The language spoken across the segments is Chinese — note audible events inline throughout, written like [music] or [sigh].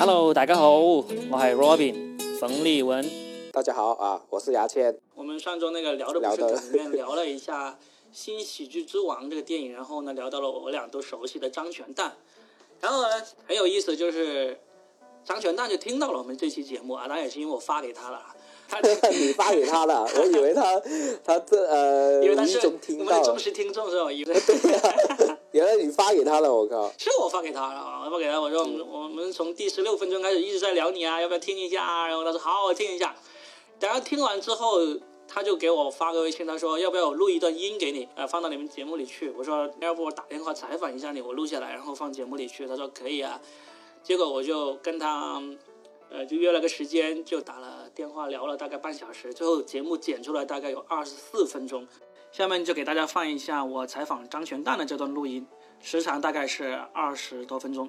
Hello，大家好，我系 Robin 冯立文。大家好啊，我是牙签。我们上周那个聊的不是里面聊了一下《新喜剧之王》这个电影，然后呢聊到了我俩都熟悉的张全蛋，然后呢很有意思，就是张全蛋就听到了我们这期节目啊，当然也是因为我发给他了。[laughs] 你发给他了，我以为他他这呃，[laughs] 因为他是我们的忠实听众是吧？以为 [laughs] 原来你发给他了，我靠！是我发给他了，我发给他，我说我们从第十六分钟开始一直在聊你啊，要不要听一下啊？然后他说好，我听一下。等他听完之后，他就给我发个微信，他说要不要我录一段音给你，呃，放到你们节目里去？我说要不我打电话采访一下你，我录下来，然后放节目里去。他说可以啊。结果我就跟他。呃，就约了个时间，就打了电话聊了大概半小时，最后节目剪出来大概有二十四分钟。下面就给大家放一下我采访张全蛋的这段录音，时长大概是二十多分钟。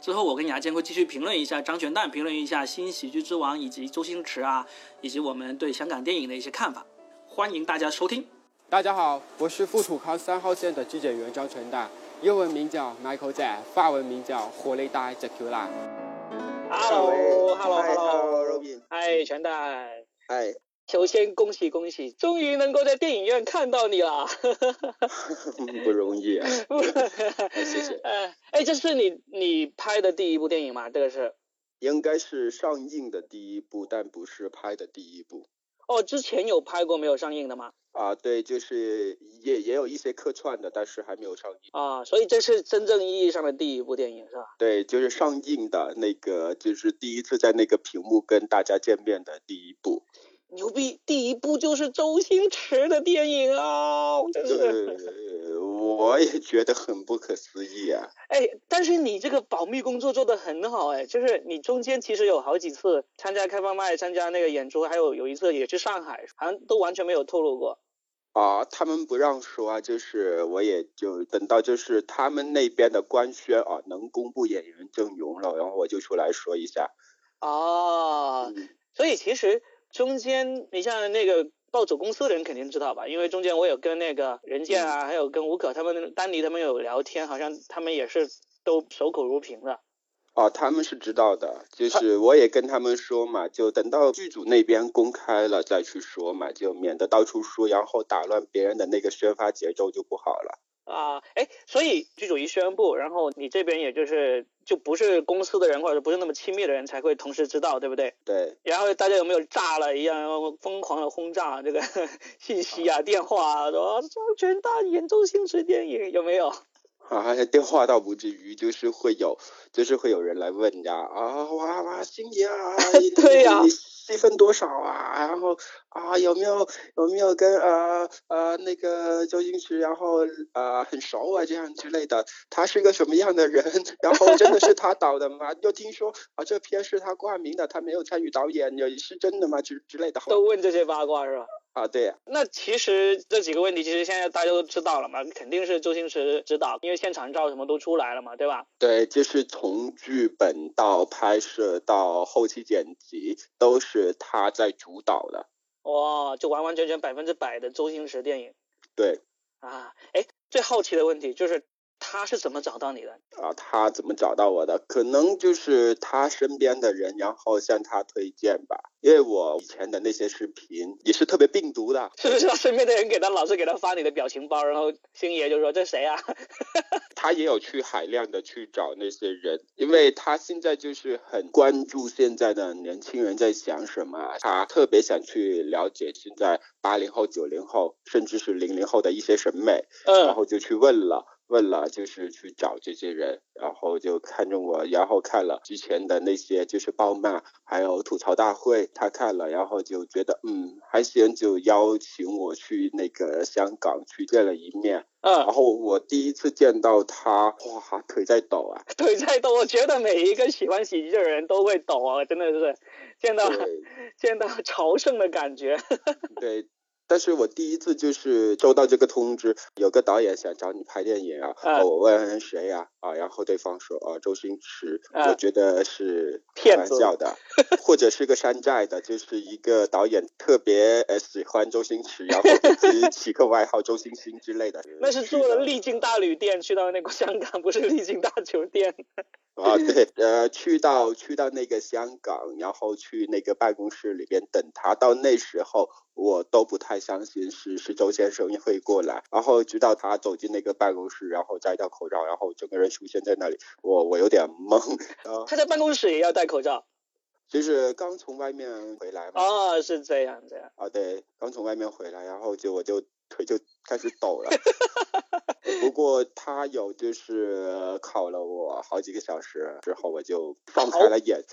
之后我跟牙尖会继续评论一下张全蛋，评论一下新喜剧之王以及周星驰啊，以及我们对香港电影的一些看法。欢迎大家收听。大家好，我是富土康三号线的记者员张全蛋，英文名叫 Michael Z，法文名叫火力大 Jacula。Hello，Hello，Hello，Robin，嗨，全蛋，嗨，首先恭喜恭喜，终于能够在电影院看到你了，[laughs] 不容易啊，[laughs] 谢谢。哎，这是你你拍的第一部电影吗？这个是？应该是上映的第一部，但不是拍的第一部。哦，之前有拍过没有上映的吗？啊，对，就是也也有一些客串的，但是还没有上映。啊，所以这是真正意义上的第一部电影是吧？对，就是上映的那个，就是第一次在那个屏幕跟大家见面的第一部。牛逼！第一部就是周星驰的电影啊，真是。我也觉得很不可思议啊！哎，但是你这个保密工作做得很好哎，就是你中间其实有好几次参加开放麦、参加那个演出，还有有一次也去上海，好像都完全没有透露过。啊，他们不让说啊，就是我也就等到就是他们那边的官宣啊，能公布演员阵容了，然后我就出来说一下。哦，所以其实中间你像那个。暴走公司的人肯定知道吧，因为中间我有跟那个任健啊，还有跟吴可他们、丹尼他们有聊天，好像他们也是都守口如瓶的。哦，他们是知道的，就是我也跟他们说嘛，就等到剧组那边公开了再去说嘛，就免得到处说，然后打乱别人的那个宣发节奏就不好了。啊，哎，所以剧组一宣布，然后你这边也就是就不是公司的人或者不是那么亲密的人才会同时知道，对不对？对。然后大家有没有炸了一样疯狂的轰炸这个 [laughs] 信息啊、电话啊，说张全大演周星驰电影有没有？[laughs] 啊，电话倒不至于，就是会有，就是会有人来问呀，啊，哇哇，星爷啊，[laughs] 对呀。积分多少啊？然后啊，有没有有没有跟呃呃那个周星驰，然后呃很熟啊这样之类的？他是个什么样的人？[laughs] 然后真的是他导的吗？又听说啊这片是他冠名的，他没有参与导演，也是真的吗？之之类的。都问这些八卦是吧？啊，对呀。那其实这几个问题，其实现在大家都知道了嘛，肯定是周星驰指导，因为现场照什么都出来了嘛，对吧？对，就是从剧本到拍摄到后期剪辑，都是他在主导的。哇，就完完全全百分之百的周星驰电影。对。啊，哎，最好奇的问题就是。他是怎么找到你的啊？他怎么找到我的？可能就是他身边的人，然后向他推荐吧。因为我以前的那些视频也是特别病毒的，是不是？他身边的人给他老是给他发你的表情包，然后星爷就说这谁啊？[laughs] 他也有去海量的去找那些人，因为他现在就是很关注现在的年轻人在想什么，他特别想去了解现在八零后、九零后，甚至是零零后的一些审美，嗯，然后就去问了。问了，就是去找这些人，然后就看中我，然后看了之前的那些就是爆骂，还有吐槽大会，他看了，然后就觉得嗯还行，就邀请我去那个香港去见了一面。嗯，然后我第一次见到他，哇，腿在抖啊！[laughs] 腿在抖，我觉得每一个喜欢喜剧的人都会抖啊，真的是见到见到朝圣的感觉。[laughs] 对。但是我第一次就是收到这个通知，有个导演想找你拍电影啊，我问谁呀？啊，啊，然后对方说啊周星驰，啊我觉得是开骗子玩笑的，或者是个山寨的，就是一个导演特别呃喜欢周星驰，然后给自己起个外号周星星之类的。那是做了丽晶大旅店去到那个香港，不是丽晶大酒店。[laughs] 啊，对，呃，去到去到那个香港，然后去那个办公室里边等他。到那时候，我都不太相信是是周先生会过来。然后直到他走进那个办公室，然后摘掉口罩，然后整个人出现在那里，我我有点懵。啊，他在办公室也要戴口罩。就是刚从外面回来嘛。哦，是这样这样。啊，对，刚从外面回来，然后就我就腿就开始抖了。[laughs] 不过他有就是考了我好几个小时之后，我就放开了眼。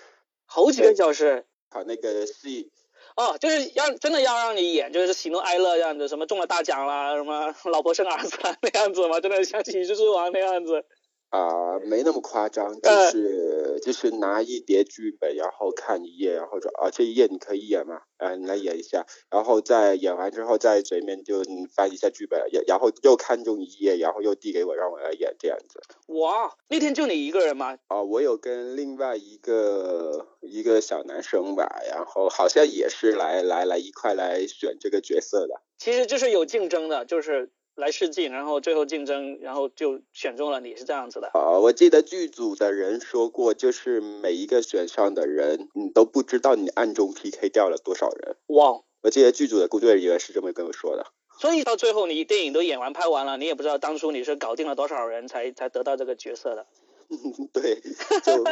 好几个小时。考那个戏，哦，就是要真的要让你演，就是喜怒哀乐这样子，什么中了大奖啦，什么老婆生儿子啦那样子嘛？真的像喜剧之王那样子。啊、没那么夸张，就呃是、就是拿一叠剧本，然后看一页，然后说啊这一页你可以演吗？啊你来演一下，然后再演完之后在嘴面就翻一下剧本，也然后又看中一页，然后又递给我让我来演这样子。哇，那天就你一个人吗？啊、我有跟另外一个一个小男生吧，然后好像也是来来来一块来选这个角色的。其实就是有竞争的，就是来试镜，然后最后竞争，然后就选中了你，是这样子的。啊，我记得剧组的人说过，就是每一个选上的人，你都不知道你暗中 PK 掉了多少人。哇，我记得剧组的工作人员是这么跟我说的。所以到最后你电影都演完拍完了，你也不知道当初你是搞定了多少人才才得到这个角色的。[laughs] 对，就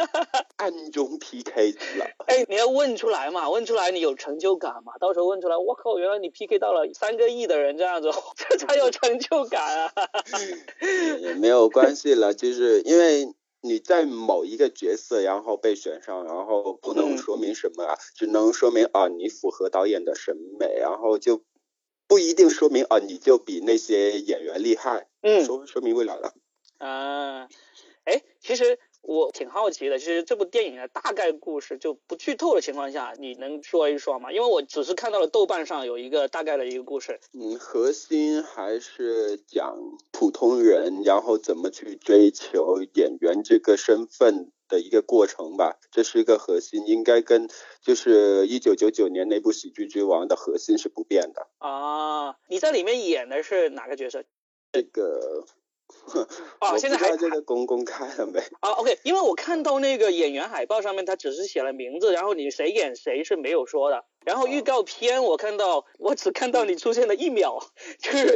暗中 PK 了。[laughs] 哎，你要问出来嘛，问出来你有成就感嘛？到时候问出来，我靠，原来你 PK 到了三个亿的人这样子，[laughs] 这才有成就感啊！也没有关系了，就是因为你在某一个角色，然后被选上，然后不能嗯说明什么啊，只能说明啊你符合导演的审美，然后就不一定说明啊你就比那些演员厉害，嗯说说明未来了。啊，哎，其实我挺好奇的，其实这部电影的大概故事就不剧透的情况下，你能说一说吗？因为我只是看到了豆瓣上有一个大概的一个故事。嗯，核心还是讲普通人，然后怎么去追求演员这个身份的一个过程吧，这是一个核心，应该跟就是一九九九年那部《喜剧之王》的核心是不变的。啊，你在里面演的是哪个角色？这个，[laughs] 哦现在还有这个公公开了没？啊，OK，因为我看到那个演员海报上面，他只是写了名字，然后你谁演谁是没有说的。然后预告片我看到，我只看到你出现了一秒，就是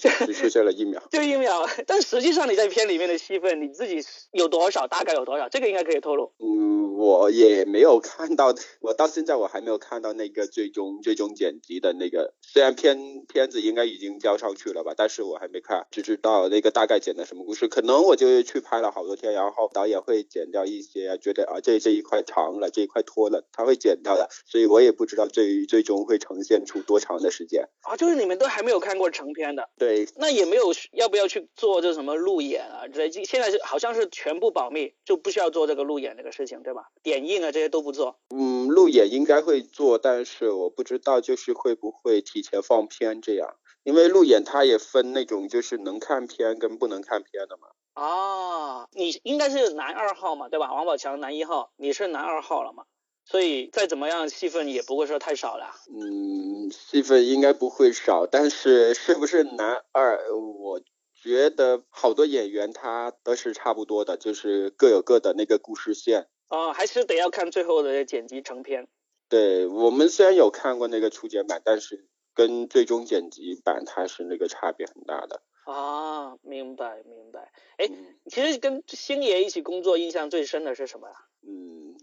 对，只出现了一秒。[laughs] 就一秒，但实际上你在片里面的戏份你自己有多少，大概有多少，这个应该可以透露。嗯，我也没有看到，我到现在我还没有看到那个最终最终剪辑的那个，虽然片片子应该已经交上去了吧，但是我还没看，只知道那个大概剪的什么故事。可能我就去拍了好多天，然后导演会剪掉一些，觉得啊这这一块长了，这一块拖了，他会剪掉的，所以我也不知道最最终会呈现出多长的时间。啊，就是你们都还没有看过成片的，对，那也没有要不要去做这什么路演啊之类，现在是好像是全部保密，就不需要做这个路演这个事情，对吧？点映啊这些都不做。嗯，路演应该会做，但是我不知道就是会不会提前放片这样，因为路演它也分那种就是能看片跟不能看片的嘛。啊，你应该是男二号嘛，对吧？王宝强男一号，你是男二号了嘛？所以再怎么样戏份也不会说太少了。嗯，戏份应该不会少，但是是不是男二，我觉得好多演员他都是差不多的，就是各有各的那个故事线。哦，还是得要看最后的剪辑成片。对我们虽然有看过那个初剪版，但是跟最终剪辑版它是那个差别很大的。啊，明白明白。哎，嗯其实跟星爷一起工作印象最深的是什么呀？嗯，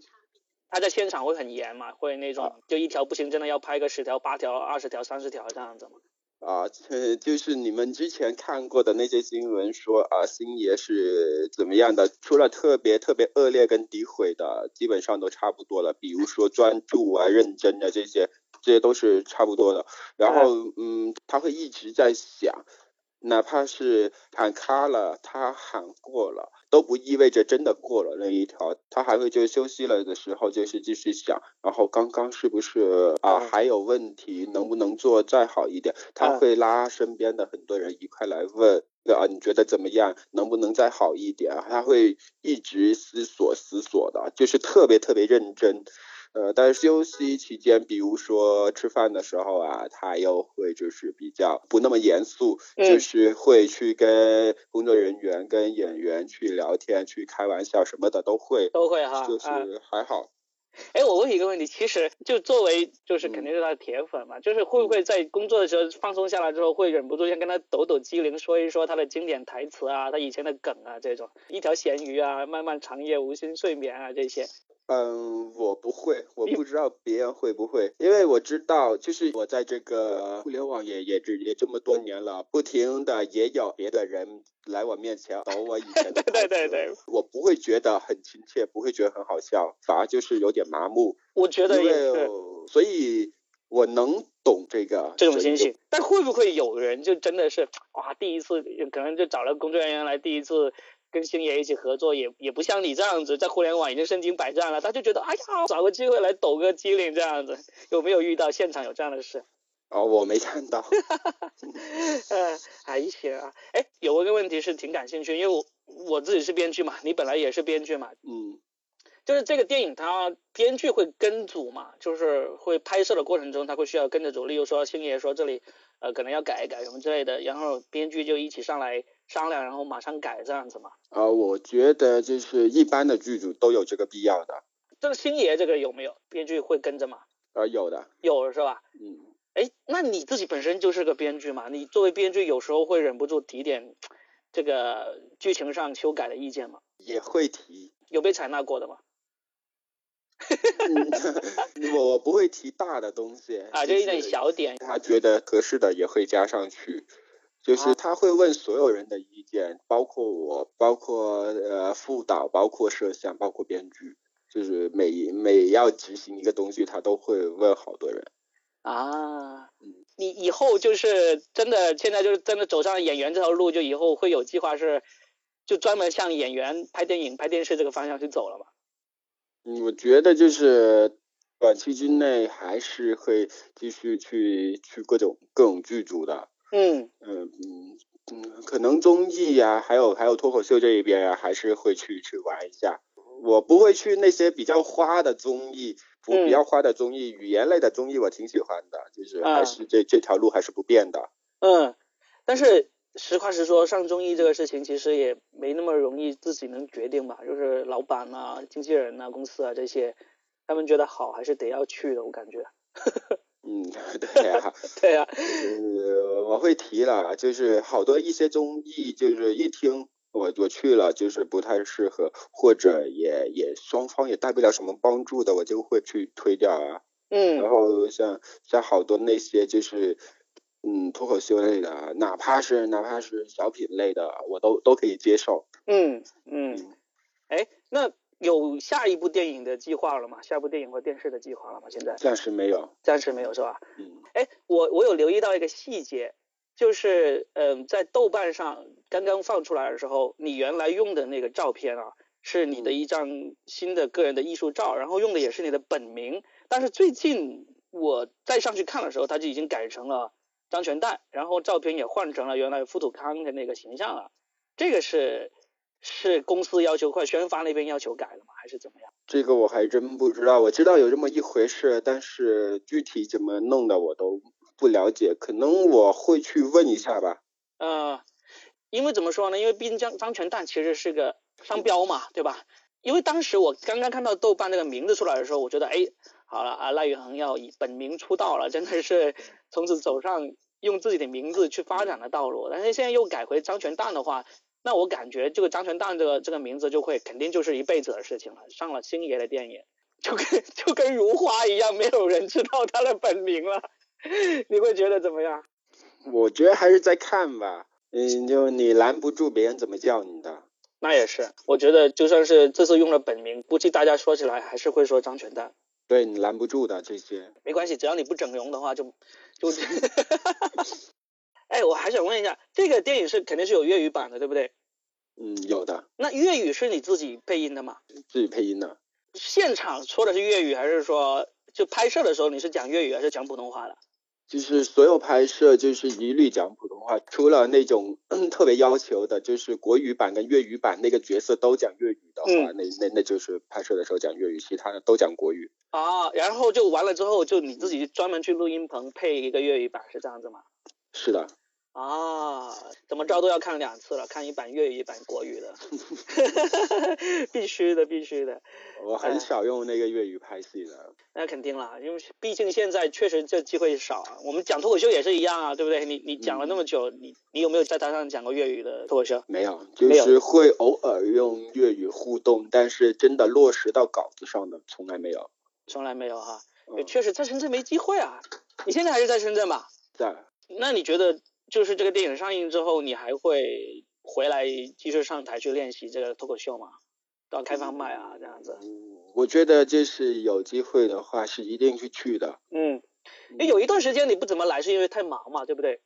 他在现场会很严嘛，会那种就一条不行，真的要拍个十条、八条、二十条、三十条这样子嘛。啊，呃就是你们之前看过的那些新闻说啊，星爷是怎么样的？除了特别特别恶劣跟诋毁的，基本上都差不多了。比如说专注啊、认真的这些，这些都是差不多的。然后，嗯，他会一直在想，哪怕是喊卡了，他喊过了，都不意味着真的过了那一条。他还会就休息了的时候，就是继续想，然后刚刚是不是啊还有问题，能不能做再好一点？他会拉身边的很多人一块来问，啊你觉得怎么样？能不能再好一点？他会一直思索思索的，就是特别特别认真。呃，但是休息期间，比如说吃饭的时候啊，他又会就是比较不那么严肃，就是会去跟工作人员、跟演员去聊天、去开玩笑什么的都会，都会哈，就是还好。[laughs] 哎，我问一个问题，其实就作为就是肯定是他的铁粉嘛，就是会不会在工作的时候放松下来之后，会忍不住先跟他抖抖机灵，说一说他的经典台词啊，他以前的梗啊，这种一条咸鱼啊，漫漫长夜无心睡眠啊这些。嗯，我不会，我不知道别人会不会，因为我知道，就是我在这个互联网也也这也这么多年了，不停的也有别的人来我面前抖我以前的对 [laughs] 对对，我不会觉得很亲切，不会觉得很好笑，反而就是有点麻木。我觉得也是，所以我能懂这个这种心情，但会不会有人就真的是哇，第一次可能就找了工作人员来第一次。跟星爷一起合作也也不像你这样子，在互联网已经身经百战了，他就觉得哎呀，找个机会来抖个机灵这样子，有没有遇到现场有这样的事？[laughs] 哦，我没看到。[laughs] 嗯，还行啊。哎，有一个问题是挺感兴趣，因为我我自己是编剧嘛，你本来也是编剧嘛。嗯。就是这个电影，它编剧会跟组嘛，就是会拍摄的过程中，他会需要跟着组。例如说，星爷说这里呃可能要改一改什么之类的，然后编剧就一起上来。商量，然后马上改这样子嘛？啊，我觉得就是一般的剧组都有这个必要的。这个星爷这个有没有编剧会跟着吗？啊，有的，有是吧？嗯。哎，那你自己本身就是个编剧嘛？你作为编剧，有时候会忍不住提点这个剧情上修改的意见吗？也会提。有被采纳过的吗？[laughs] 我我不会提大的东西啊，就一点小点。他觉得合适的也会加上去。就是他会问所有人的意见，包括我，包括呃副导，包括摄像，包括编剧，就是每每要执行一个东西，他都会问好多人。啊，你以后就是真的，现在就是真的走上演员这条路，就以后会有计划是，就专门向演员拍电影、拍电视这个方向去走了吗？嗯，我觉得就是短期之内还是会继续去去各种各种剧组的。嗯嗯嗯嗯，可能综艺呀，还有还有脱口秀这一边啊，还是会去去玩一下。我不会去那些比较花的综艺，不比较花的综艺，语言类的综艺我挺喜欢的，就是还是这这条路还是不变的。嗯，但是实话实说，上综艺这个事情其实也没那么容易自己能决定吧，就是老板啊、经纪人啊、公司啊这些，他们觉得好还是得要去的，我感觉。嗯，[laughs] 对 [laughs] 呀，对呀，呃，我会提了，就是好多一些综艺，就是一听我我去了，就是不太适合，或者也也双方也带不了什么帮助的，我就会去推掉啊。嗯。然后像像好多那些就是嗯脱口秀类的，哪怕是哪怕是小品类的，我都都可以接受。嗯嗯。哎，那。有下一部电影的计划了吗？下一部电影或电视的计划了吗？现在暂时没有，暂时没有是吧？嗯，哎，我我有留意到一个细节，就是嗯，在豆瓣上刚刚放出来的时候，你原来用的那个照片啊，是你的一张新的个人的艺术照，然后用的也是你的本名，但是最近我再上去看的时候，它就已经改成了张全蛋，然后照片也换成了原来富土康的那个形象了，这个是。是公司要求或宣发那边要求改了吗？还是怎么样？这个我还真不知道。我知道有这么一回事，但是具体怎么弄的我都不了解。可能我会去问一下吧。呃，因为怎么说呢？因为毕竟张张全蛋其实是个商标嘛，对吧？因为当时我刚刚看到豆瓣那个名字出来的时候，我觉得，哎，好了啊，赖宇恒要以本名出道了，真的是从此走上用自己的名字去发展的道路。但是现在又改回张全蛋的话。那我感觉这个张全蛋这个这个名字就会肯定就是一辈子的事情了。上了星爷的电影，就跟就跟如花一样，没有人知道他的本名了。你会觉得怎么样？我觉得还是在看吧。嗯，就你拦不住别人怎么叫你的。那也是，我觉得就算是这次用了本名，估计大家说起来还是会说张全蛋。对你拦不住的这些。没关系，只要你不整容的话，就就。[laughs] [laughs] 哎，我还想问一下，这个电影是肯定是有粤语版的，对不对？嗯，有的。那粤语是你自己配音的吗？自己配音的。现场说的是粤语，还是说就拍摄的时候你是讲粤语还是讲普通话的？就是所有拍摄就是一律讲普通话，除了那种特别要求的，就是国语版跟粤语版那个角色都讲粤语的话，那那那就是拍摄的时候讲粤语，其他的都讲国语。啊，然后就完了之后，就你自己专门去录音棚配一个粤语版，是这样子吗？是的。啊，怎么着都要看两次了，看一版粤语，一版国语的 [laughs] [laughs] 必须的，必须的。我很少用那个粤语拍戏的。那肯定了，因为毕竟现在确实这机会少啊。我们讲脱口秀也是一样啊，对不对？你你讲了那么久，你你有没有在台上讲过粤语的脱口秀？没有，就是会偶尔用粤语互动，但是真的落实到稿子上的从来没有。从来没有哈，也确实在深圳没机会啊。你现在还是在深圳吧？在。那你觉得？就是这个电影上映之后，你还会回来继续上台去练习这个脱口秀吗？到开放麦啊这样子？我觉得就是有机会的话是一定去去的。嗯，有一段时间你不怎么来，是因为太忙嘛，对不对？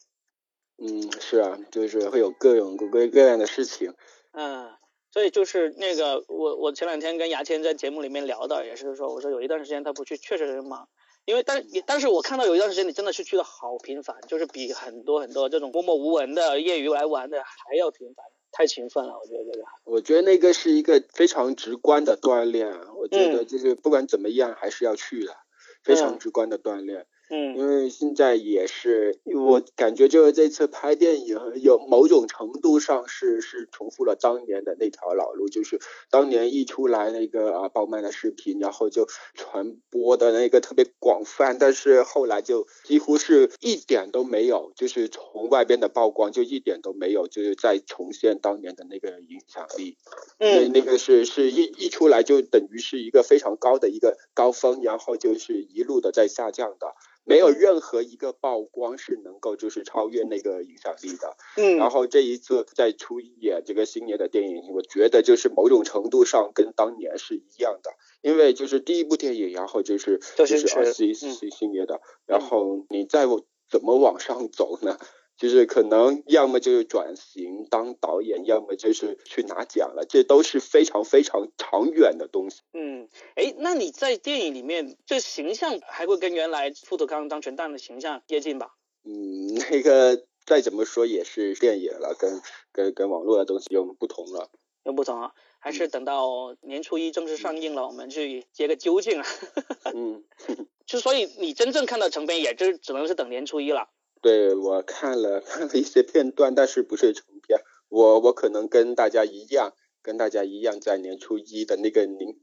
嗯，是啊，就是会有各种各各各样的事情。嗯，所以就是那个我我前两天跟牙签在节目里面聊的，也是说我说有一段时间他不去，确实是忙。因为但但是我看到有一段时间你真的是去的好频繁，就是比很多很多这种默默无闻的业余来玩的还要频繁，太勤奋了，我觉得这个。我觉得那个是一个非常直观的锻炼，我觉得就是不管怎么样还是要去的，非常直观的锻炼。嗯，因为现在也是，我感觉就是这次拍电影有某种程度上是是重复了当年的那条老路，就是当年一出来那个啊爆麦的视频，然后就传播的那个特别广泛，但是后来就几乎是一点都没有，就是从外边的曝光就一点都没有，就是在重现当年的那个影响力。嗯，那个是是一一出来就等于是一个非常高的一个高峰，然后就是一路的在下降的。没有任何一个曝光是能够就是超越那个影响力的。嗯，然后这一次再出演这个星爷的电影，我觉得就是某种程度上跟当年是一样的，因为就是第一部电影，然后就是就是啊星星星爷的，然后你再怎么往上走呢？就是可能要么就是转型当导演，要么就是去拿奖了，这都是非常非常长远的东西。嗯，哎，那你在电影里面这形象还会跟原来富土康当全蛋的形象接近吧？嗯，那个再怎么说也是电影了，跟跟跟网络的东西又不同了。又不同啊？还是等到年初一正式上映了，我们去接个究竟啊？[laughs] 嗯，[laughs] 就所以你真正看到成片，也就只能是等年初一了。对我看了看了一些片段，但是不是成片。我我可能跟大家一样，跟大家一样，在年初一的那个零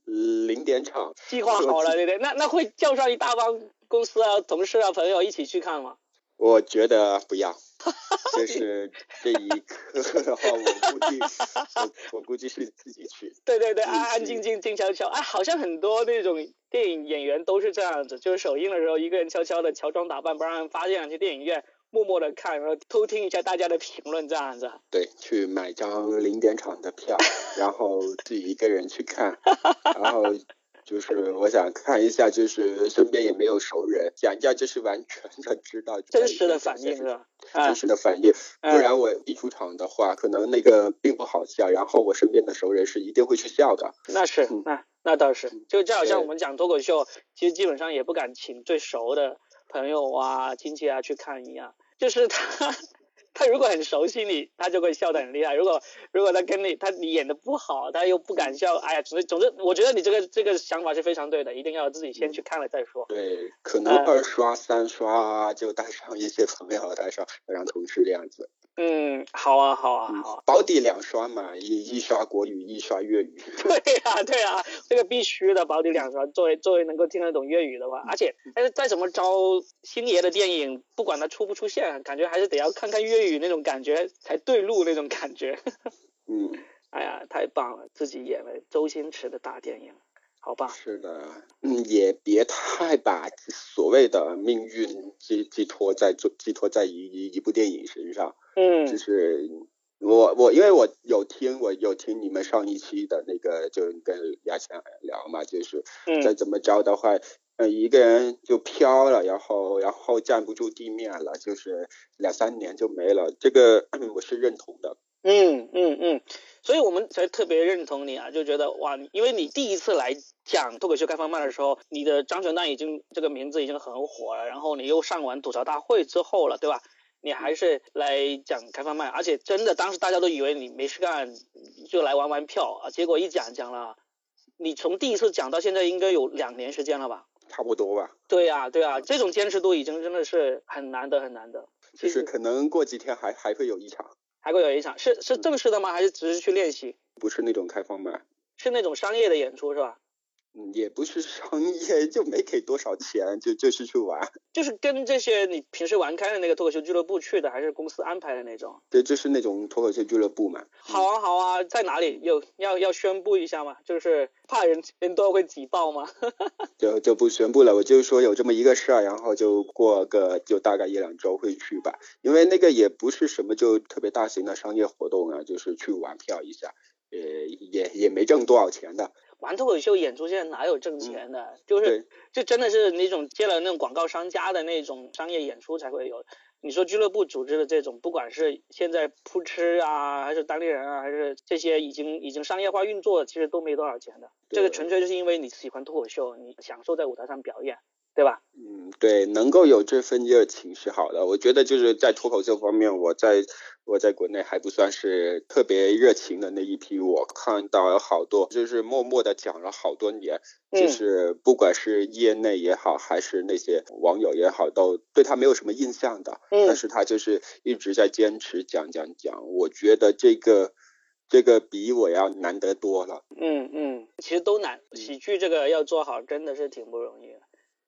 零点场计划好了，对不对？那那会叫上一大帮公司啊、同事啊、朋友一起去看吗？我觉得不要，[laughs] 就是这一刻的话，我估计 [laughs] 我我估计是自己去。对对对，安安静静、静悄悄。哎，好像很多那种电影演员都是这样子，就是首映的时候一个人悄悄的乔装打扮，不让人发现，去电影院默默的看，然后偷听一下大家的评论，这样子。对，去买张零点场的票，[laughs] 然后自己一个人去看，然后。就是我想看一下，就是身边也没有熟人，讲一下就是完全的知道真实的反应是吧？真实的反应，不然我一出场的话，可能那个并不好笑，然后我身边的熟人是一定会去笑的。那是，那那倒是，就就好像我们讲脱口秀，其实基本上也不敢请最熟的朋友啊、亲戚啊去看一样，就是他。他如果很熟悉你，他就会笑得很厉害。如果如果他跟你他你演的不好，他又不敢笑，哎呀，总之总之，我觉得你这个这个想法是非常对的，一定要自己先去看了再说。对，可能二刷三刷就带上一些朋友，带上让同事这样子。嗯，好啊，好啊，好。保底两刷嘛，一一刷国语，一刷粤语。[laughs] 对呀，对呀，这个必须的，保底两刷。作为作为能够听得懂粤语的话，而且，但是再怎么着，星爷的电影，不管他出不出现，感觉还是得要看看粤语那种感觉才对路那种感觉。[laughs] 嗯。哎呀，太棒了，自己演了周星驰的大电影。好吧，是的，嗯，也别太把所谓的命运寄寄托在寄托在一一一部电影身上，嗯，就是我我因为我有听我有听你们上一期的那个，就跟牙强聊嘛，就是再怎么着的话，呃，一个人就飘了，然后然后站不住地面了，就是两三年就没了，这个 [clears throat] 我是认同的。嗯嗯嗯，所以我们才特别认同你啊，就觉得哇，因为你第一次来讲脱口秀开放麦的时候，你的张全蛋已经这个名字已经很火了，然后你又上完吐槽大会之后了，对吧？你还是来讲开放麦，而且真的当时大家都以为你没事干，就来玩玩票啊，结果一讲讲了，你从第一次讲到现在应该有两年时间了吧？差不多吧。对呀对呀，这种坚持度已经真的是很难得很难得。就是可能过几天还还会有一场。还会有一场，是是正式的吗？还是只是去练习？不是那种开放麦，是那种商业的演出是吧？嗯，也不是商业，就没给多少钱，就就是去玩。就是跟这些你平时玩开的那个脱口秀俱乐部去的，还是公司安排的那种？对，就是那种脱口秀俱乐部嘛。好啊，好啊，在哪里？有要要宣布一下吗？就是怕人人多会挤爆吗？[laughs] 就就不宣布了，我就说有这么一个事儿，然后就过个就大概一两周会去吧，因为那个也不是什么就特别大型的商业活动啊，就是去玩票一下，呃，也也没挣多少钱的。玩脱口秀演出现在哪有挣钱的？就是就真的是那种接了那种广告商家的那种商业演出才会有。你说俱乐部组织的这种，不管是现在扑哧啊，还是单立人啊，还是这些已经已经商业化运作，其实都没多少钱的。这个纯粹就是因为你喜欢脱口秀，你享受在舞台上表演。对吧？嗯，对，能够有这份热情是好的。我觉得就是在脱口秀方面，我在我在国内还不算是特别热情的那一批。我看到有好多就是默默的讲了好多年，就是不管是业内也好，还是那些网友也好，都对他没有什么印象的。嗯，但是他就是一直在坚持讲讲讲。我觉得这个这个比我要难得多了。嗯嗯，其实都难，喜剧这个要做好真的是挺不容易的。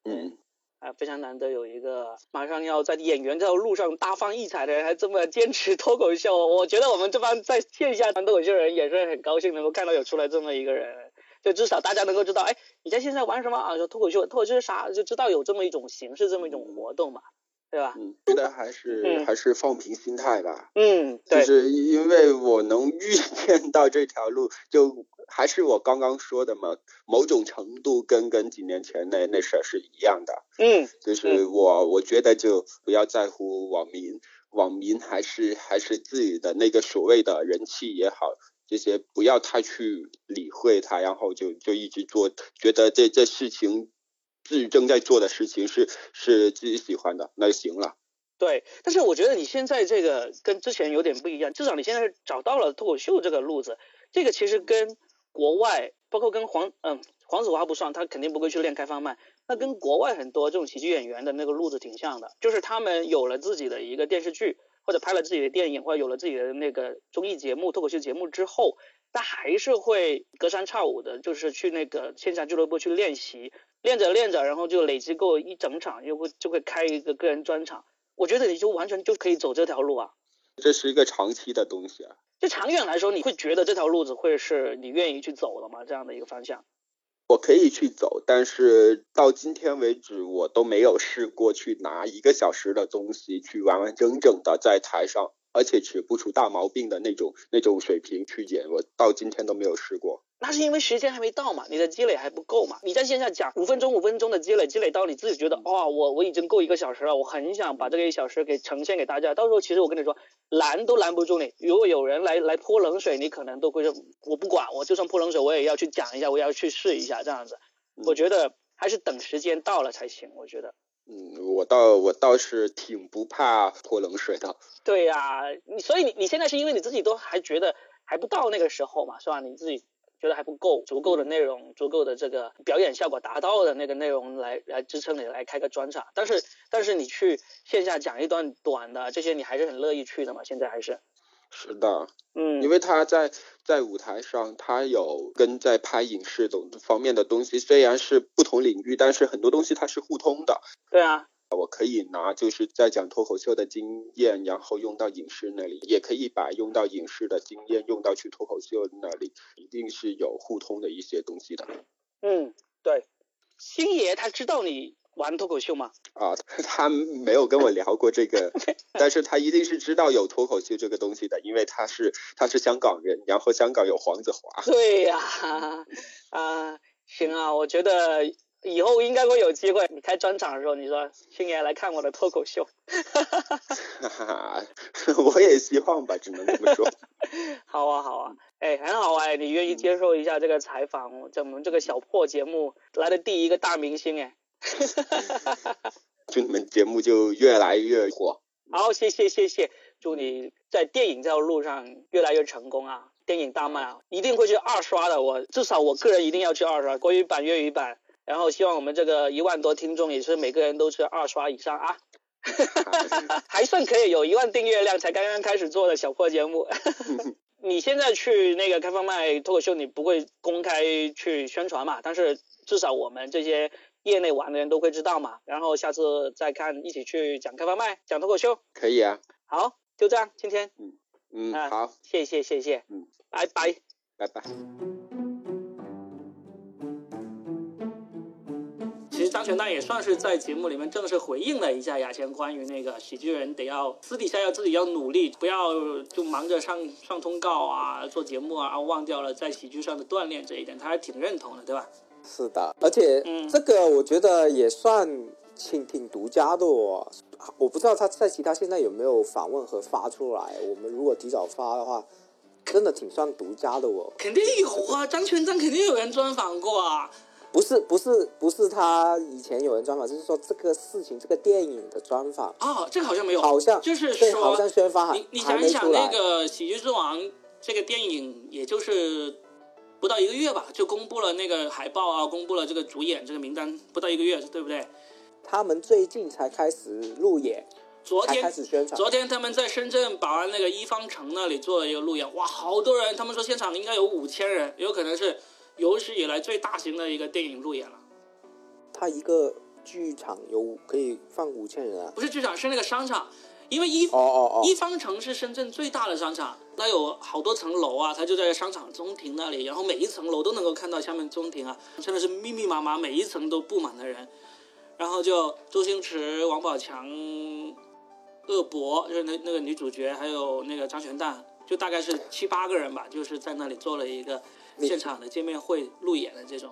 嗯，啊，非常难得有一个马上要在演员这条路上大放异彩的人，还这么坚持脱口秀。我觉得我们这帮在线下玩脱口秀的人也是很高兴能够看到有出来这么一个人，就至少大家能够知道，哎，你在线下玩什么啊？说脱口秀，脱口秀是啥？就知道有这么一种形式，这么一种活动嘛。对吧？嗯，觉得还是还是放平心态吧。嗯，就是因为我能预见到这条路，就还是我刚刚说的嘛，某种程度跟跟几年前那那事儿是一样的。嗯，就是我我觉得就不要在乎网民，网民还是还是自己的那个所谓的人气也好，这些不要太去理会它，然后就就一直做，觉得这这事情。自己正在做的事情是是自己喜欢的，那就行了。对，但是我觉得你现在这个跟之前有点不一样，至少你现在找到了脱口秀这个路子。这个其实跟国外，包括跟黄嗯黄子华不算，他肯定不会去练开放麦。那跟国外很多这种喜剧演员的那个路子挺像的，就是他们有了自己的一个电视剧，或者拍了自己的电影，或者有了自己的那个综艺节目、脱口秀节目之后，他还是会隔三差五的，就是去那个线下俱乐部去练习。练着练着，然后就累积够一整场，就会就会开一个个人专场。我觉得你就完全就可以走这条路啊。这是一个长期的东西啊。就长远来说，你会觉得这条路子会是你愿意去走的吗？这样的一个方向。我可以去走，但是到今天为止，我都没有试过去拿一个小时的东西去完完整整的在台上，而且指不出大毛病的那种那种水平去演，我到今天都没有试过。那是因为时间还没到嘛，你的积累还不够嘛。你在线下讲五分钟五分钟的积累，积累到你自己觉得，哇，我我已经够一个小时了，我很想把这个一小时给呈现给大家。到时候其实我跟你说，拦都拦不住你。如果有人来来泼冷水，你可能都会说，我不管，我就算泼冷水，我也要去讲一下，我也要去试一下这样子。我觉得还是等时间到了才行。我觉得，嗯，我倒我倒是挺不怕泼冷水的。对呀，你所以你你现在是因为你自己都还觉得还不到那个时候嘛，是吧？你自己。觉得还不够，足够的内容，足够的这个表演效果达到的那个内容来来支撑你来开个专场。但是但是你去线下讲一段短的这些，你还是很乐意去的嘛？现在还是是的，嗯，因为他在在舞台上，他有跟在拍影视等方面的东西，虽然是不同领域，但是很多东西它是互通的。对啊。我可以拿就是在讲脱口秀的经验，然后用到影视那里，也可以把用到影视的经验用到去脱口秀那里，一定是有互通的一些东西的。嗯，对，星爷他知道你玩脱口秀吗？啊，[laughs] 他没有跟我聊过这个，[laughs] 但是他一定是知道有脱口秀这个东西的，因为他是他是香港人，然后香港有黄子华。对呀，[laughs] 啊，行啊，我觉得以后应该会有机会，你开专场的时候，你说星爷来看我的脱口秀。[laughs] 哈哈，我也希望吧，只能这么说。[laughs] 好啊，好啊，哎，很好哎，你愿意接受一下这个采访，在我们这个小破节目来的第一个大明星哎。祝你们节目就越来越火。好，谢谢谢谢，祝你在电影这条路上越来越成功啊！电影大卖啊，一定会去二刷的。我至少我个人一定要去二刷国语版、粤语版。然后希望我们这个一万多听众也是每个人都是二刷以上啊。[laughs] 还算可以，有一万订阅量，才刚刚开始做的小破节目。[laughs] 你现在去那个开放麦脱口秀，你不会公开去宣传嘛？但是至少我们这些。业内玩的人都会知道嘛，然后下次再看，一起去讲开放麦，讲脱口秀，可以啊。好，就这样，今天，嗯嗯，好，谢谢谢谢，嗯，拜拜，拜拜。实张全蛋也算是在节目里面正式回应了一下雅谦关于那个喜剧人得要私底下要自己要努力，不要就忙着上上通告啊，做节目啊，忘掉了在喜剧上的锻炼这一点，他还挺认同的，对吧？是的，而且这个我觉得也算挺挺独家的哦。我不知道他在其他现在有没有访问和发出来。我们如果提早发的话，真的挺算独家的哦。肯定有啊，张全章肯定有人专访过啊。不是不是不是，他以前有人专访，就是说这个事情，这个电影的专访哦，这个好像没有，好像就是说好像宣发你你想一想，那个《喜剧之王》这个电影，也就是。不到一个月吧，就公布了那个海报啊，公布了这个主演这个名单，不到一个月，对不对？他们最近才开始路演，昨天开始宣传。昨天他们在深圳宝安那个一方城那里做了一个路演，哇，好多人！他们说现场应该有五千人，有可能是有史以来最大型的一个电影路演了。它一个剧场有可以放五千人啊？不是剧场，是那个商场。因为一哦哦哦，一方城是深圳最大的商场，那有好多层楼啊，它就在商场中庭那里，然后每一层楼都能够看到下面中庭啊，真的是密密麻麻，每一层都布满了人。然后就周星驰、王宝强、恶博，就是那那个女主角，还有那个张全蛋，就大概是七八个人吧，就是在那里做了一个现场的见面会、路演的这种。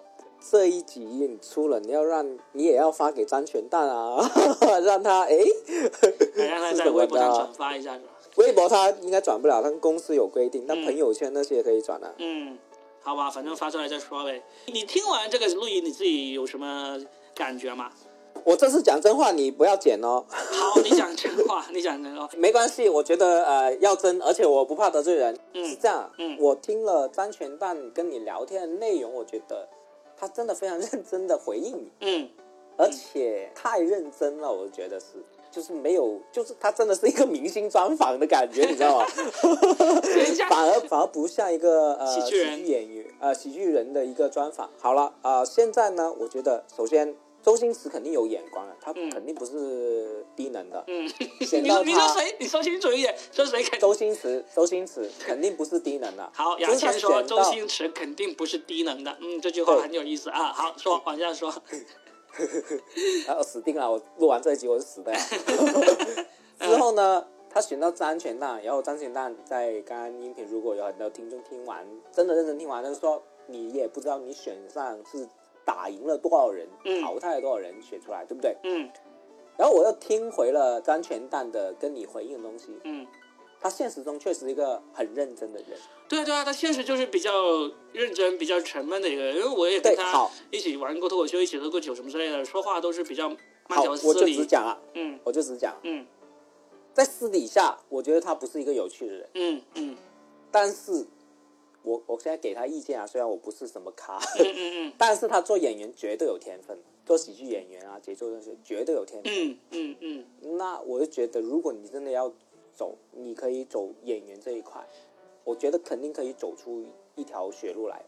这一集你出了，你要让你也要发给张全蛋啊，[laughs] 让他哎，让他在微博上转发一下是吧？微博他应该转不了，他公司有规定，但朋友圈那些可以转的。嗯，好吧，反正发出来再说呗。你听完这个录音，你自己有什么感觉吗？我这次讲真话，你不要剪哦。好，你讲真话，[laughs] 你讲真话，没关系。我觉得呃要真，而且我不怕得罪人。嗯，是这样。嗯，我听了张全蛋跟你聊天的内容，我觉得。他真的非常认真的回应你，嗯，而且太认真了，我觉得是，就是没有，就是他真的是一个明星专访的感觉，你知道吗？[laughs] 反而反而不像一个呃喜剧演员呃喜剧人的一个专访。好了啊，现在呢，我觉得首先。周星驰肯定有眼光啊，他肯定不是低能的。嗯，[laughs] 你说你说谁？你说清楚一点，说谁？周星驰，周星驰肯定不是低能的。[laughs] 好，杨谦说周星驰肯定不是低能的。嗯，这句话很有意思啊。好，说 [laughs] 往下说。啊，死定了！我录完这一集我是死的。之后呢，他选到张全蛋，然后张全蛋在刚刚音频，如果有很多听众听完，真的认真听完，就是说你也不知道你选上是。打赢了多少人，淘汰了多少人，选出来，对不对？嗯。然后我又听回了张全蛋的跟你回应的东西。嗯。他现实中确实一个很认真的人。对啊，对啊，他现实就是比较认真、比较沉闷的一个人。因为我也跟他一起玩过脱口秀，一起喝过酒什么之类的，说话都是比较慢条斯理。我就只讲了。嗯。我就只讲。嗯。在私底下，我觉得他不是一个有趣的人。嗯嗯。但是。我我现在给他意见啊，虽然我不是什么咖，[laughs] 嗯嗯但是他做演员绝对有天分，做喜剧演员啊，节奏那些绝对有天分。嗯嗯嗯。那我就觉得，如果你真的要走，你可以走演员这一块，我觉得肯定可以走出一条血路来，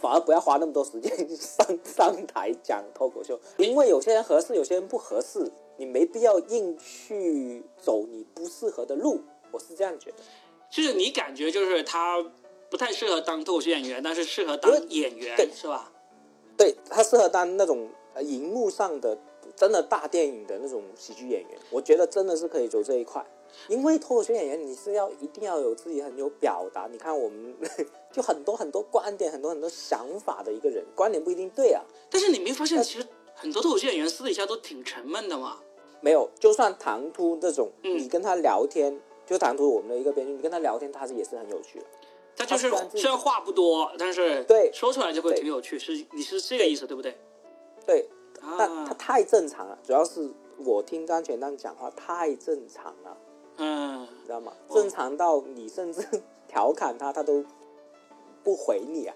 反而不要花那么多时间上 [laughs] 上台讲脱口秀，因为有些人合适，有些人不合适，你没必要硬去走你不适合的路，我是这样觉得。就是你感觉就是他。不太适合当脱口秀演员，但是适合当演员，是吧？对他适合当那种荧幕上的真的大电影的那种喜剧演员，我觉得真的是可以走这一块。因为脱口秀演员你是要一定要有自己很有表达。你看我们 [laughs] 就很多很多观点，很多很多想法的一个人，观点不一定对啊。但是你没发现，其实很多脱口秀演员私底下都挺沉闷的吗？没有，就算唐突这种，你跟他聊天，就唐突我们的一个编剧，你跟他聊天，他是也是很有趣的。他就是虽然话不多，但是对说出来就会挺有趣。是你是这个意思对不对？对，但他太正常了，主要是我听张全蛋讲话太正常了。嗯，知道吗？正常到你甚至 [laughs] 调侃他，他都不回你啊。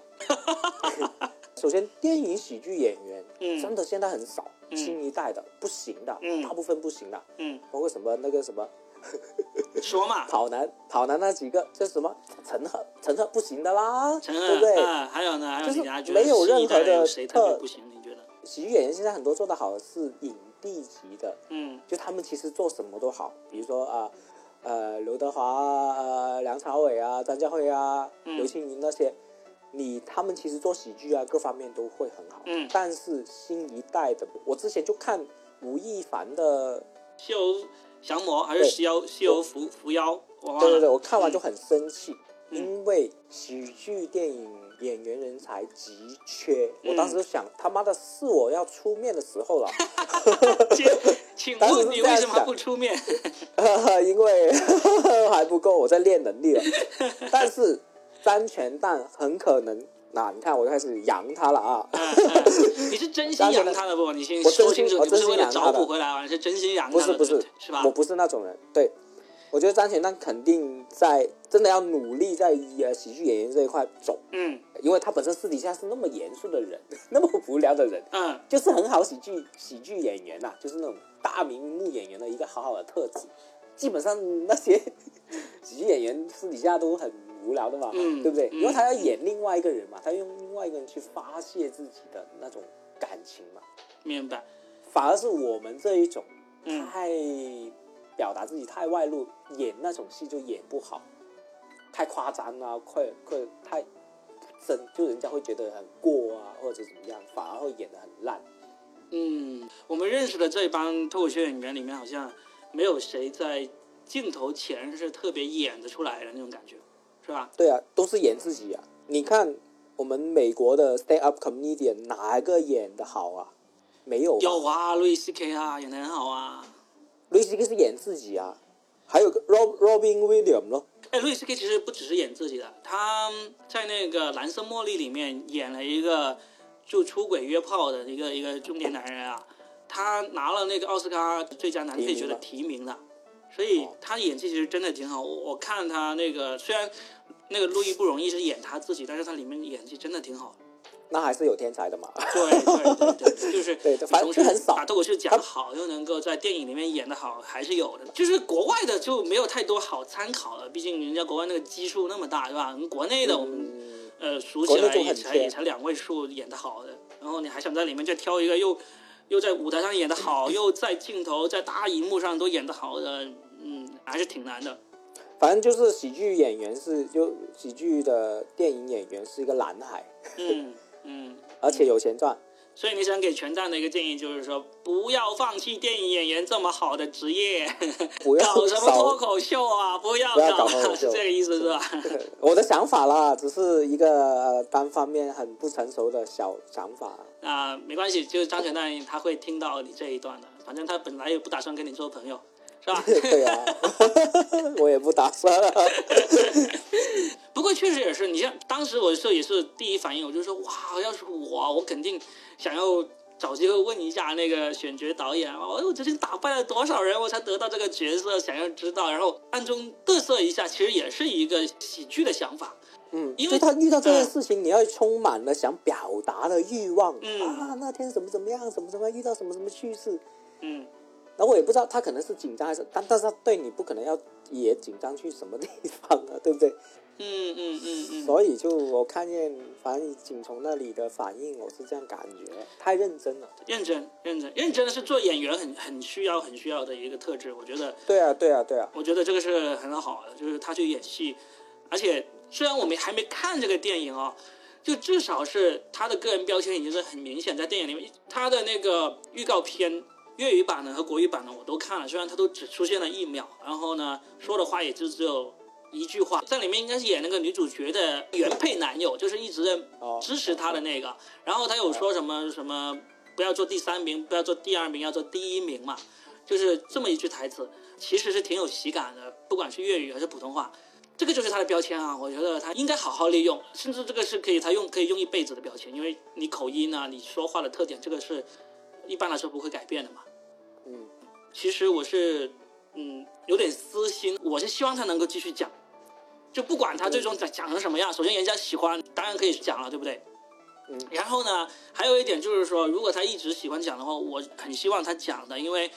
[laughs] 首先，电影喜剧演员真的现在很少，新一代的不行的，大部分不行的。嗯，包括什么那个什么，[laughs] 说嘛，跑男跑男那几个，这什么陈赫陈赫不行的啦，对不对？还有呢，就是没有任何的特不行，你觉得？喜剧演员现在很多做的好的是影帝级的，嗯，就他们其实做什么都好，比如说啊。呃，刘德华、呃，梁朝伟啊，张家辉啊，刘青云那些，你他们其实做喜剧啊，各方面都会很好。嗯。但是新一代的，我之前就看吴亦凡的《西游降魔》还是《西游西游伏伏妖》？对对对，我看完就很生气，因为喜剧电影演员人才急缺。我当时想，他妈的是我要出面的时候了。[laughs] 请问 [laughs] 你为什么不出面？[laughs] 因为还不够，我在练能力了。但是三全蛋很可能，那你看我就开始扬他了啊！你是真心 [laughs] 扬他的不？你先说清楚，我真心扬他的。找补回来啊，是真心扬他的。不是不是，是吧？我不是那种人。对，我觉得张全蛋肯定在真的要努力在呃喜剧演员这一块走。嗯，因为他本身私底下是那么严肃的人，[laughs] 那么无聊的人。嗯，就是很好喜剧喜剧演员呐，就是那种。大名目演员的一个好好的特质，基本上那些 [laughs] 喜剧演员私底下都很无聊的嘛，对不对？因为他要演另外一个人嘛，他用另外一个人去发泄自己的那种感情嘛。明白。反而是我们这一种太表达自己太外露，演那种戏就演不好，太夸张啊，快快太真，就人家会觉得很过啊，或者怎么样，反而会演的很烂。嗯，我们认识的这帮脱口秀演员里面，好像没有谁在镜头前是特别演得出来的那种感觉，是吧？对啊，都是演自己啊。你看我们美国的 stand up comedian 哪个演的好啊？没有。有啊，路易斯 K 啊，演的很好啊。路易斯 K 是演自己啊，还有个 Rob Robin Williams 咯。哎，路易斯 K 其实不只是演自己的，他在那个《蓝色茉莉》里面演了一个。就出轨约炮的一个一个中年男人啊，他拿了那个奥斯卡最佳男配角的提名的，所以他演技其实真的挺好。我我看他那个虽然那个陆毅不容易是演他自己，但是他里面演技真的挺好。那还是有天才的嘛。对对对对，就是 [laughs] 对，反正很少。把脱口秀讲好，又能够在电影里面演的好，还是有的。就是国外的就没有太多好参考了，毕竟人家国外那个基数那么大，是吧？我们国内的我们。呃，数起来也才也才两位数演的好的，然后你还想在里面再挑一个又又在舞台上演得好，又在镜头在大荧幕上都演得好的，嗯，还是挺难的。反正就是喜剧演员是就喜剧的电影演员是一个蓝海，嗯嗯，[laughs] 而且有钱赚。所以你想给全站的一个建议就是说，不要放弃电影演员这么好的职业，[laughs] 不要搞什么脱口秀啊？不要搞，是这个意思是吧？[laughs] 我的想法啦，只是一个单方面很不成熟的小想法。啊，没关系，就是张全蛋他会听到你这一段的，反正他本来也不打算跟你做朋友，是吧？[laughs] 对啊，我也不打算。不过确实也是，你像当时我是也是第一反应，我就说哇，要是我，我肯定想要找机会问一下那个选角导演啊，我究竟打败了多少人，我才得到这个角色，想要知道，然后暗中嘚瑟一下，其实也是一个喜剧的想法。嗯，因为他遇到这件事情，你要充满了想表达的欲望。嗯啊，那天怎么怎么样，怎么怎么样，遇到什么什么趣事。嗯。然后我也不知道他可能是紧张还是，但但是他对你不可能要也紧张去什么地方啊，对不对？嗯嗯嗯嗯。所以就我看见，反正景从那里的反应，我是这样感觉，太认真了。认真认真认真的是做演员很很需要很需要的一个特质，我觉得。对啊对啊对啊。我觉得这个是很好的，就是他去演戏，而且虽然我们还没看这个电影啊，就至少是他的个人标签已经是很明显，在电影里面，他的那个预告片。粤语版的和国语版的我都看了，虽然他都只出现了一秒，然后呢说的话也就只有一句话，在里面应该是演那个女主角的原配男友，就是一直在支持她的那个，然后他有说什么什么不要做第三名，不要做第二名，要做第一名嘛，就是这么一句台词，其实是挺有喜感的，不管是粤语还是普通话。这个就是他的标签啊，我觉得他应该好好利用，甚至这个是可以他用可以用一辈子的标签，因为你口音啊，你说话的特点，这个是一般来说不会改变的嘛。嗯，其实我是嗯有点私心，我是希望他能够继续讲，就不管他最终讲讲成什么样，首先人家喜欢，当然可以讲了，对不对？嗯，然后呢，还有一点就是说，如果他一直喜欢讲的话，我很希望他讲的，因为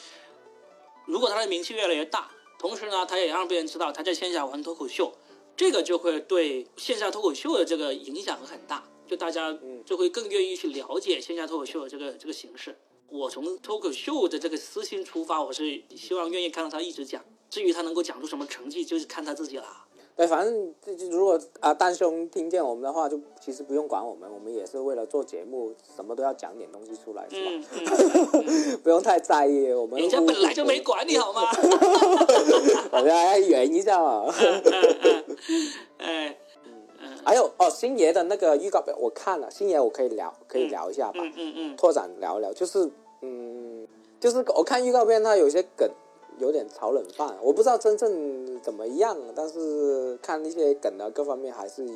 如果他的名气越来越大。同时呢，他也让别人知道他在线下玩脱口秀，这个就会对线下脱口秀的这个影响很大，就大家就会更愿意去了解线下脱口秀的这个这个形式。我从脱口秀的这个私心出发，我是希望愿意看到他一直讲，至于他能够讲出什么成绩，就是看他自己了。对，反正如果啊，丹兄听见我们的话，就其实不用管我们，我们也是为了做节目，什么都要讲点东西出来，是吧？[laughs] 不用太在意我们。人家本来就没管你好吗？[laughs] 我们要圆一下嘛。[laughs] 哎，还有哦，星爷的那个预告表我看了，星爷我可以聊，可以聊一下吧？嗯嗯嗯，拓展聊一聊，就是嗯，就是我看预告片，他有些梗。有点炒冷饭，我不知道真正怎么样，但是看那些梗啊，各方面还是，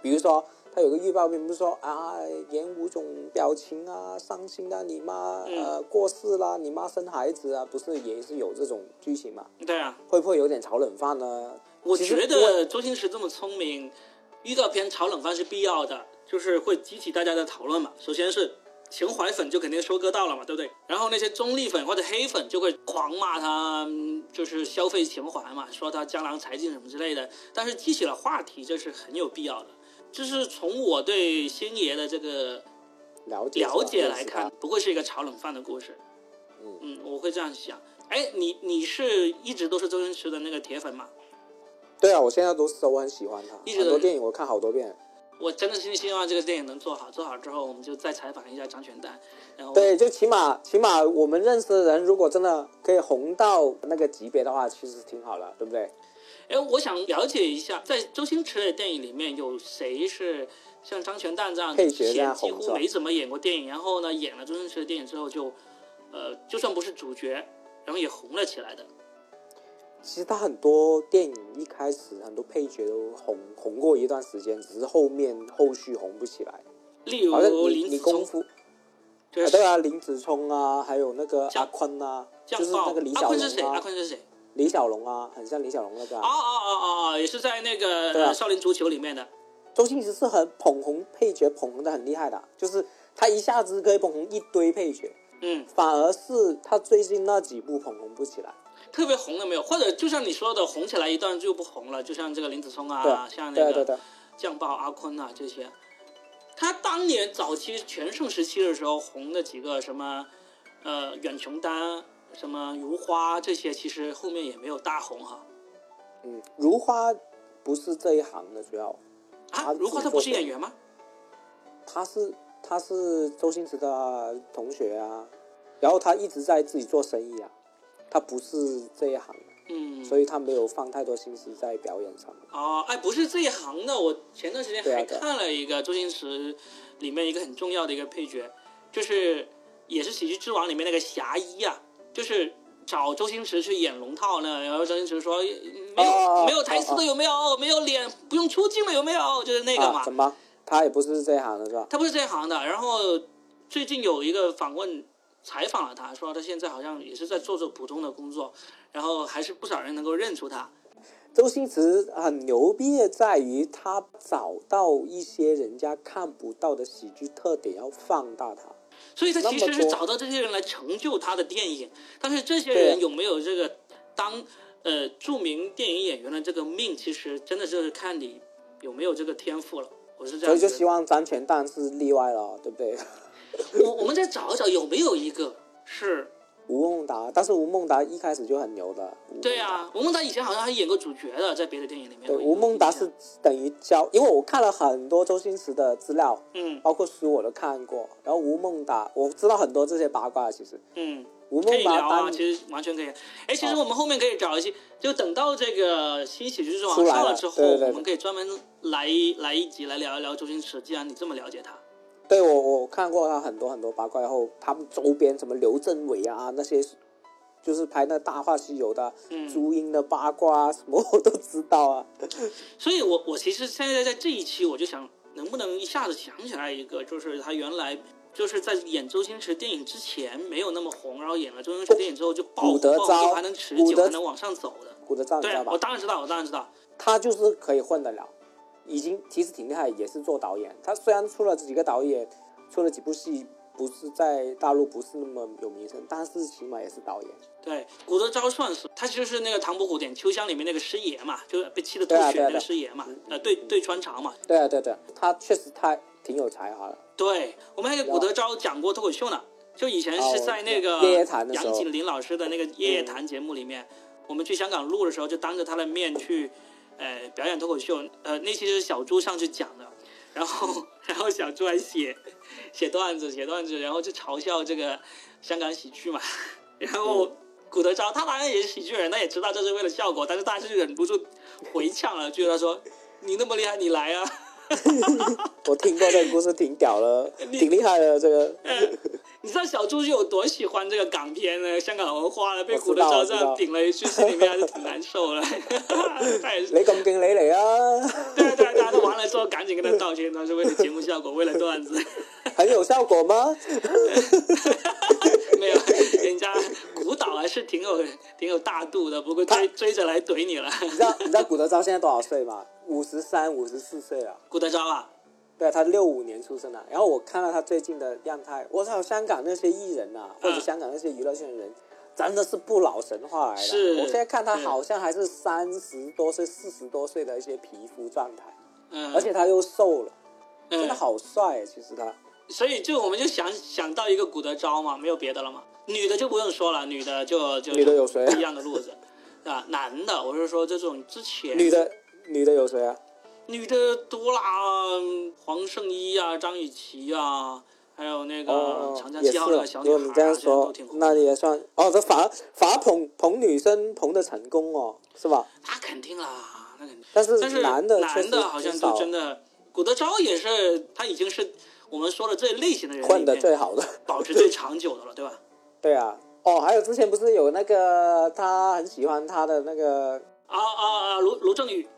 比如说他有个预告片，不是说啊演五种表情啊，伤心啊，你妈呃过世啦，你妈生孩子啊，不是也是有这种剧情嘛？对啊，会不会有点炒冷饭呢？我觉得周星驰这么聪明，预告片炒冷饭是必要的，就是会激起大家的讨论嘛。首先是。情怀粉就肯定收割到了嘛，对不对？然后那些中立粉或者黑粉就会狂骂他，就是消费情怀嘛，说他江郎才尽什么之类的。但是激起了话题，这是很有必要的。就是从我对星爷的这个了解了解来看，不会是一个炒冷饭的故事。嗯嗯，我会这样想。哎，你你是一直都是周星驰的那个铁粉吗？对啊，我现在都是，我很喜欢他，很多电影我看好多遍。我真的是希望这个电影能做好，做好之后我们就再采访一下张全蛋，然后对，就起码起码我们认识的人，如果真的可以红到那个级别的话，其实挺好了，对不对？哎，我想了解一下，在周星驰的电影里面有谁是像张全蛋这样配角几乎没怎么演过电影，然后呢演了周星驰的电影之后就，呃，就算不是主角，然后也红了起来的。其实他很多电影一开始很多配角都红红过一段时间，只是后面后续红不起来。例如林子聪，对啊，林子聪啊，还有那个阿坤啊，就是那个李小龙啊。阿坤是谁？阿坤是谁？李小龙啊，很像李小龙那个。哦哦哦哦，也是在那个少林足球里面的。周星驰是很捧红配角，捧红的很厉害的，就是他一下子可以捧红一堆配角。嗯，反而是他最近那几部捧红不起来。特别红的没有，或者就像你说的，红起来一段就不红了，就像这个林子聪啊，像那个酱爆阿坤啊这些，他当年早期全盛时期的时候红的几个什么，呃，远琼丹、什么如花这些，其实后面也没有大红哈。嗯，如花不是这一行的主要啊，如花他不是演员吗？他是他是周星驰的同学啊，然后他一直在自己做生意啊。他不是这一行，嗯，所以他没有放太多心思在表演上。哦，哎，不是这一行的。我前段时间还看了一个周星驰里面一个很重要的一个配角，就是也是《喜剧之王》里面那个侠医啊，就是找周星驰去演龙套呢。然后周星驰说没有没有台词的有没有？没有脸不用出镜了有没有？就是那个嘛。怎么？他也不是这一行的是吧？他不是这一行的。然后最近有一个访问。采访了他，说他现在好像也是在做着普通的工作，然后还是不少人能够认出他。周星驰很牛逼的在于他找到一些人家看不到的喜剧特点，要放大它。所以他其实是找到这些人来成就他的电影，但是这些人有没有这个当呃著名电影演员的这个命，其实真的就是看你有没有这个天赋了。我是这样。所以就希望张全蛋是例外了，对不对？我我们再找一找有没有一个是吴孟达，但是吴孟达一开始就很牛的。对啊，吴孟达以前好像还演过主角的，在别的电影里面。对，吴孟达是等于教，因为我看了很多周星驰的资料，嗯，包括书我都看过。然后吴孟达，我知道很多这些八卦，其实，嗯，可以聊啊，其实完全可以。哎，其实我们后面可以找一些，就等到这个新喜剧之王上了之后，我们可以专门来来一集来聊一聊周星驰。既然你这么了解他，对我我看过他很多很多八卦，然后他们周边什么刘镇伟啊那些，就是拍那《大话西游》的朱茵的八卦什么我都知道啊。[laughs] 所以我我其实现在在这一期我就想，能不能一下子想起来一个，就是他原来。就是在演周星驰电影之前没有那么红，然后演了周星驰电影之后就爆爆，还能持久，还能往上走的。古德昭，对，我当然知道，我当然知道，他就是可以混得了，已经其实挺厉害，也是做导演。他虽然出了几个导演，出了几部戏，不是在大陆不是那么有名声，但是起码也是导演。对，古德昭算是他就是那个《唐伯虎点秋香》里面那个师爷嘛，就是被气得吐血那个师爷嘛，呃，对对穿肠嘛。对啊，对对，他确实他挺有才华的。对我们还给古德昭讲过脱口秀呢，就以前是在那个杨锦麟老师的那个夜夜谈节目里面，我们去香港录的时候，就当着他的面去，呃，表演脱口秀。呃，那期是小猪上去讲的，然后然后小猪还写写段子，写段子，然后就嘲笑这个香港喜剧嘛。然后古德昭他当然也是喜剧人，他也知道这是为了效果，但是他就忍不住回呛了，就是他说：“你那么厉害，你来啊。” [laughs] 我听过这个故事，挺屌的，挺厉害的。这个，你知道小猪有多喜欢这个港片呢？香港文化呢？被古德昭这样顶了一句，心里面还是挺难受的。[laughs] 你咁劲，你嚟啊！对啊对啊对啊！他完了之后赶紧跟他道歉，他是为了节目效果，为了段子。很有效果吗？[laughs] 没有，人家古导还是挺有挺有大度的，不过追追着来怼你了。你知道你知道古德昭现在多少岁吗？五十三、五十四岁了。古德昭啊，对啊，他六五年出生的。然后我看到他最近的样态，我操，香港那些艺人啊，或者香港那些娱乐圈的人，真的是不老神话来的。是，我现在看他好像还是三十多岁、四十多岁的一些皮肤状态。嗯。而且他又瘦了，真的好帅。其实他。所以就我们就想想到一个古德昭嘛，没有别的了嘛。女的就不用说了，女的就就女的有谁一样的路子，啊？男的，我是说这种之前女的。女的有谁啊？女的多啦，黄圣依啊，张雨绮啊，还有那个长江七号的小女孩，这样说，那也算哦。这反而反而捧捧女生捧的成功哦，是吧？那肯定啦，那肯定。但是但是男的男的好像就真的，古德昭也是，他已经是我们说的这类型的人混的最好的，保持最长久的了，对吧？[laughs] 对啊。哦，还有之前不是有那个他很喜欢他的那个啊啊啊卢卢正雨。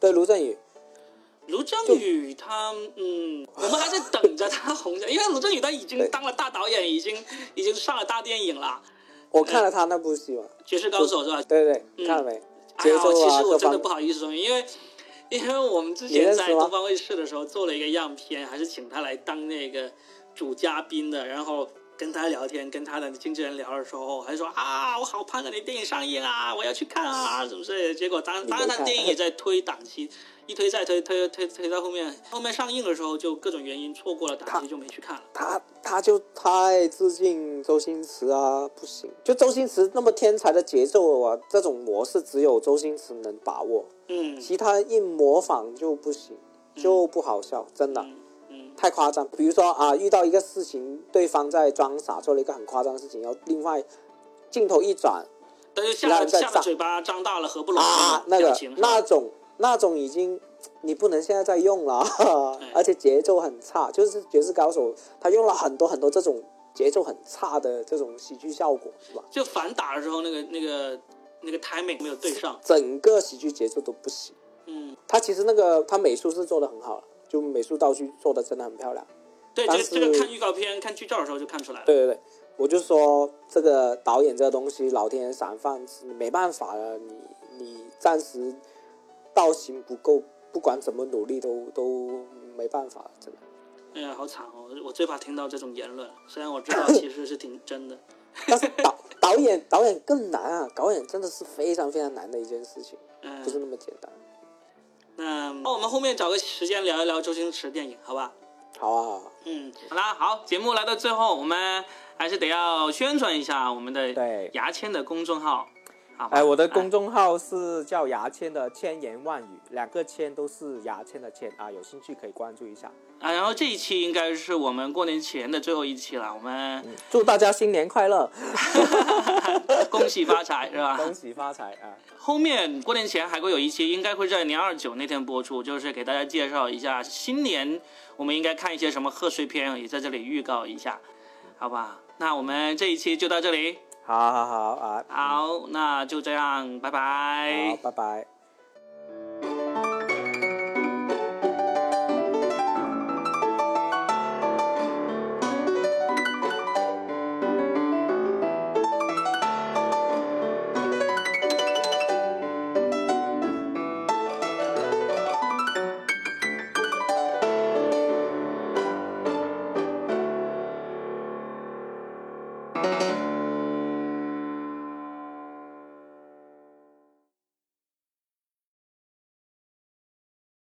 对卢振宇，卢振宇他嗯，我们还在等着他红，因为卢振宇他已经当了大导演，已经已经上了大电影了。我看了他那部戏嘛，《绝世高手》是吧？对对，看了没？哎呀，其实我真的不好意思说，因为因为我们之前在东方卫视的时候做了一个样片，还是请他来当那个主嘉宾的，然后。跟他聊天，跟他的经纪人聊的时候，还说啊，我好盼着你电影上映啊，我要去看啊，怎么之类的。结果当当然他电影也在推档期，一推再推，推推推到后面，后面上映的时候就各种原因错过了档期，就没去看了。他他就太致敬周星驰啊，不行，就周星驰那么天才的节奏啊，这种模式只有周星驰能把握，嗯，其他一模仿就不行，就不好笑，真的。太夸张，比如说啊，遇到一个事情，对方在装傻，做了一个很夸张的事情，然后另外镜头一转，其他人在嘴巴张大了合不拢啊，那个那种那种已经你不能现在再用了，而且节奏很差，就是《爵士高手》他用了很多很多这种节奏很差的这种喜剧效果，是吧？就反打的时候，那个那个那个 timing 没有对上，整个喜剧节奏都不行。嗯，他其实那个他美术是做的很好了。就美术道具做的真的很漂亮，对，这个这个看预告片、看剧照的时候就看出来了。对对对，我就说这个导演这个东西，老天爷赏饭吃，没办法了，你你暂时造型不够，不管怎么努力都都没办法，真的。哎呀，好惨哦！我最怕听到这种言论，虽然我知道其实是挺真的。但是 [laughs] 导导演导演更难啊，导演真的是非常非常难的一件事情，不是那么简单。那那我们后面找个时间聊一聊周星驰电影，好吧？好啊，嗯，好啦，好，节目来到最后，我们还是得要宣传一下我们的对牙签的公众号。好，哎，我的公众号是叫牙签的千言万语，两个签都是牙签的签啊，有兴趣可以关注一下。啊，然后这一期应该是我们过年前的最后一期了，我们祝大家新年快乐，[laughs] 恭喜发财是吧？恭喜发财啊！后面过年前还会有一期，应该会在年二九那天播出，就是给大家介绍一下新年我们应该看一些什么贺岁片，也在这里预告一下，好吧？那我们这一期就到这里，好好好啊，好，那就这样，拜拜，好，拜拜。